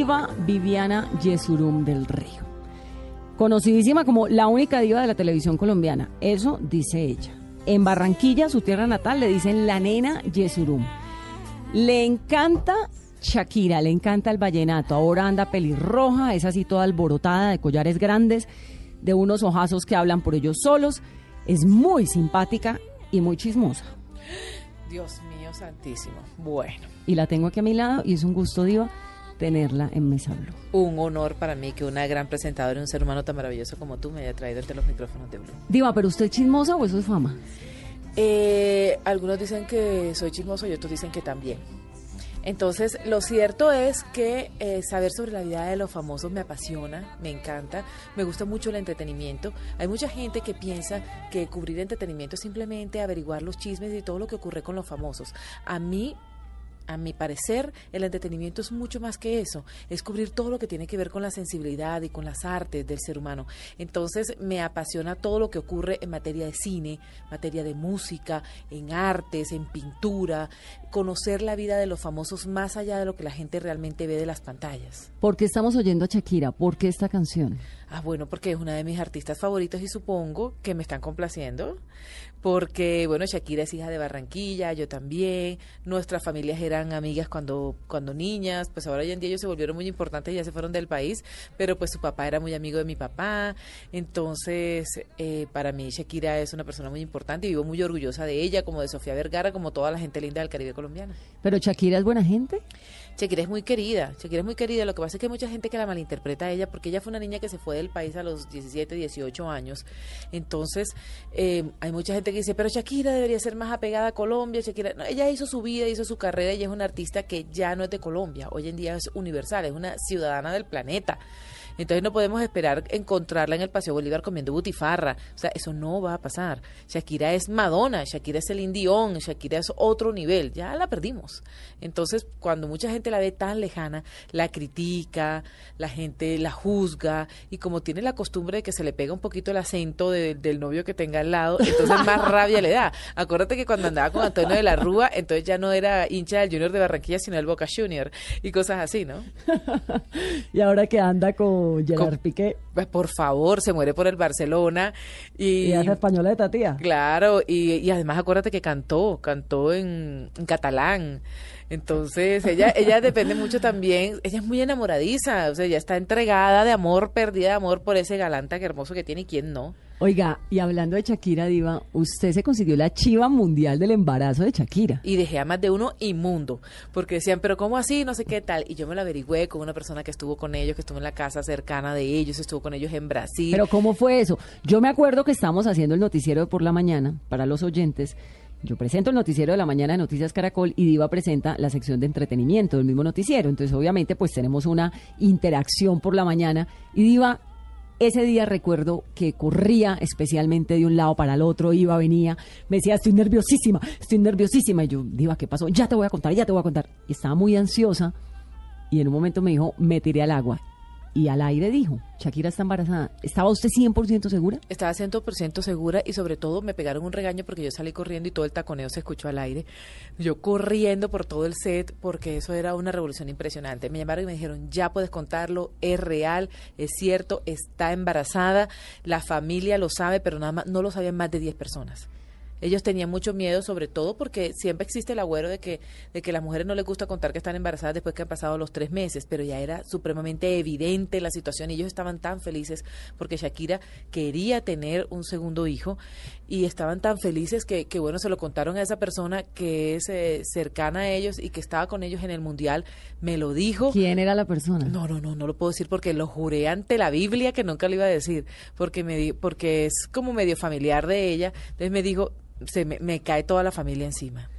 Diva Viviana Yesurum del Río. Conocidísima como la única diva de la televisión colombiana. Eso dice ella. En Barranquilla, su tierra natal, le dicen la nena Yesurum. Le encanta Shakira, le encanta el vallenato. Ahora anda pelirroja, es así toda alborotada, de collares grandes, de unos ojazos que hablan por ellos solos. Es muy simpática y muy chismosa. Dios mío santísimo. Bueno, Y la tengo aquí a mi lado y es un gusto, diva, tenerla en Mesa Blue. un honor para mí que una gran presentadora y un ser humano tan maravilloso como tú me haya traído ante los micrófonos de Blue. Diva, ¿pero usted es chismosa o eso es fama? Eh, algunos dicen que soy chismoso y otros dicen que también. Entonces, lo cierto es que eh, saber sobre la vida de los famosos me apasiona, me encanta, me gusta mucho el entretenimiento. Hay mucha gente que piensa que cubrir entretenimiento es simplemente averiguar los chismes y todo lo que ocurre con los famosos. A mí a mi parecer, el entretenimiento es mucho más que eso, es cubrir todo lo que tiene que ver con la sensibilidad y con las artes del ser humano. Entonces, me apasiona todo lo que ocurre en materia de cine, materia de música, en artes, en pintura, conocer la vida de los famosos más allá de lo que la gente realmente ve de las pantallas. ¿Por qué estamos oyendo a Shakira? ¿Por qué esta canción? Ah, bueno, porque es una de mis artistas favoritos y supongo que me están complaciendo. Porque, bueno, Shakira es hija de Barranquilla, yo también. Nuestras familias eran amigas cuando, cuando niñas. Pues ahora hoy en día ellos se volvieron muy importantes y ya se fueron del país. Pero pues su papá era muy amigo de mi papá. Entonces, eh, para mí Shakira es una persona muy importante y vivo muy orgullosa de ella, como de Sofía Vergara, como toda la gente linda del Caribe colombiano. ¿Pero Shakira es buena gente? Shakira es muy querida, Shakira es muy querida. Lo que pasa es que hay mucha gente que la malinterpreta a ella porque ella fue una niña que se fue del país a los 17, 18 años. Entonces, eh, hay mucha gente que dice, pero Shakira debería ser más apegada a Colombia. Shakira, no, ella hizo su vida, hizo su carrera y es una artista que ya no es de Colombia. Hoy en día es universal, es una ciudadana del planeta. Entonces no podemos esperar encontrarla en el Paseo Bolívar comiendo butifarra. O sea, eso no va a pasar. Shakira es Madonna, Shakira es el Dion, Shakira es otro nivel. Ya la perdimos. Entonces, cuando mucha gente la ve tan lejana, la critica, la gente la juzga y como tiene la costumbre de que se le pega un poquito el acento de- del novio que tenga al lado, entonces más rabia le da. Acuérdate que cuando andaba con Antonio de la Rúa, entonces ya no era hincha del Junior de Barranquilla, sino del Boca Junior y cosas así, ¿no? Y ahora que anda con Gerard Piqué Pues por favor, se muere por el Barcelona y, y hace española de Tatía. claro, y, y además acuérdate que cantó, cantó en, en catalán. Entonces, ella, ella depende mucho también, ella es muy enamoradiza, o sea, ella está entregada de amor, perdida de amor por ese galán tan hermoso que tiene y quién no. Oiga, y hablando de Shakira Diva, usted se consiguió la chiva mundial del embarazo de Shakira. Y dejé a más de uno inmundo, porque decían, pero ¿cómo así? No sé qué tal. Y yo me lo averigüé con una persona que estuvo con ellos, que estuvo en la casa cercana de ellos, estuvo con ellos en Brasil. Pero ¿cómo fue eso? Yo me acuerdo que estábamos haciendo el noticiero de por la mañana para los oyentes. Yo presento el noticiero de la mañana de Noticias Caracol y Diva presenta la sección de entretenimiento del mismo noticiero. Entonces, obviamente, pues tenemos una interacción por la mañana y Diva ese día recuerdo que corría especialmente de un lado para el otro, iba, venía, me decía, estoy nerviosísima, estoy nerviosísima. Y yo, Diva, ¿qué pasó? Ya te voy a contar, ya te voy a contar. Y estaba muy ansiosa y en un momento me dijo, me tiré al agua. Y al aire dijo, Shakira está embarazada. ¿Estaba usted 100% segura? Estaba 100% segura y sobre todo me pegaron un regaño porque yo salí corriendo y todo el taconeo se escuchó al aire. Yo corriendo por todo el set porque eso era una revolución impresionante. Me llamaron y me dijeron, ya puedes contarlo, es real, es cierto, está embarazada, la familia lo sabe, pero nada más no lo sabían más de 10 personas. Ellos tenían mucho miedo, sobre todo porque siempre existe el agüero de que, de que las mujeres no les gusta contar que están embarazadas después que han pasado los tres meses, pero ya era supremamente evidente la situación y ellos estaban tan felices porque Shakira quería tener un segundo hijo y estaban tan felices que, que bueno, se lo contaron a esa persona que es eh, cercana a ellos y que estaba con ellos en el mundial, me lo dijo. ¿Quién era la persona? No, no, no, no lo puedo decir porque lo juré ante la Biblia que nunca lo iba a decir, porque me di- porque es como medio familiar de ella. Entonces me dijo, se me, me cae toda la familia encima.